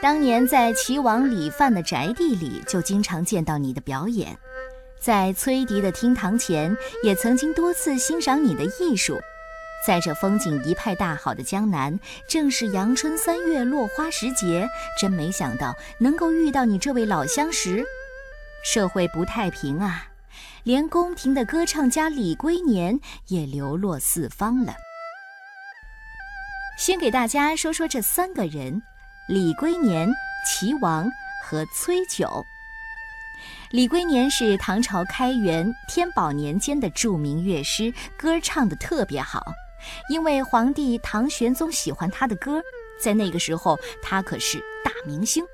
当年在齐王李范的宅地里，就经常见到你的表演；在崔迪的厅堂前，也曾经多次欣赏你的艺术。在这风景一派大好的江南，正是阳春三月落花时节，真没想到能够遇到你这位老相识。社会不太平啊，连宫廷的歌唱家李龟年也流落四方了。先给大家说说这三个人。李龟年、齐王和崔九。李龟年是唐朝开元、天宝年间的著名乐师，歌唱的特别好。因为皇帝唐玄宗喜欢他的歌，在那个时候他可是大明星。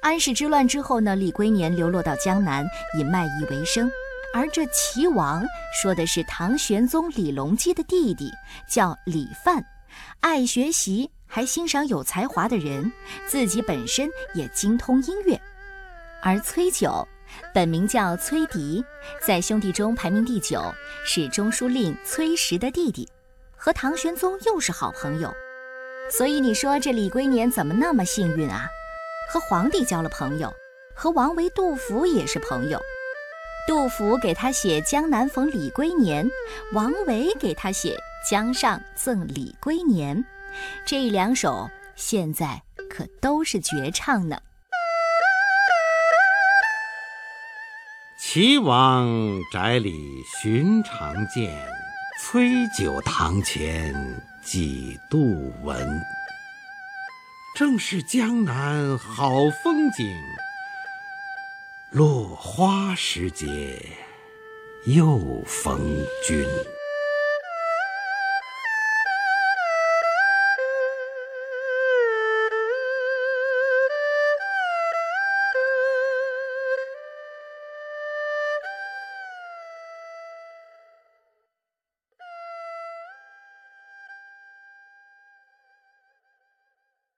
安史之乱之后呢，李龟年流落到江南，以卖艺为生。而这齐王说的是唐玄宗李隆基的弟弟，叫李范，爱学习。还欣赏有才华的人，自己本身也精通音乐。而崔九，本名叫崔迪，在兄弟中排名第九，是中书令崔实的弟弟，和唐玄宗又是好朋友。所以你说这李龟年怎么那么幸运啊？和皇帝交了朋友，和王维、杜甫也是朋友。杜甫给他写《江南逢李龟年》，王维给他写《江上赠李龟年》。这两首现在可都是绝唱呢。岐王宅里寻常见，崔九堂前几度闻。正是江南好风景，落花时节又逢君。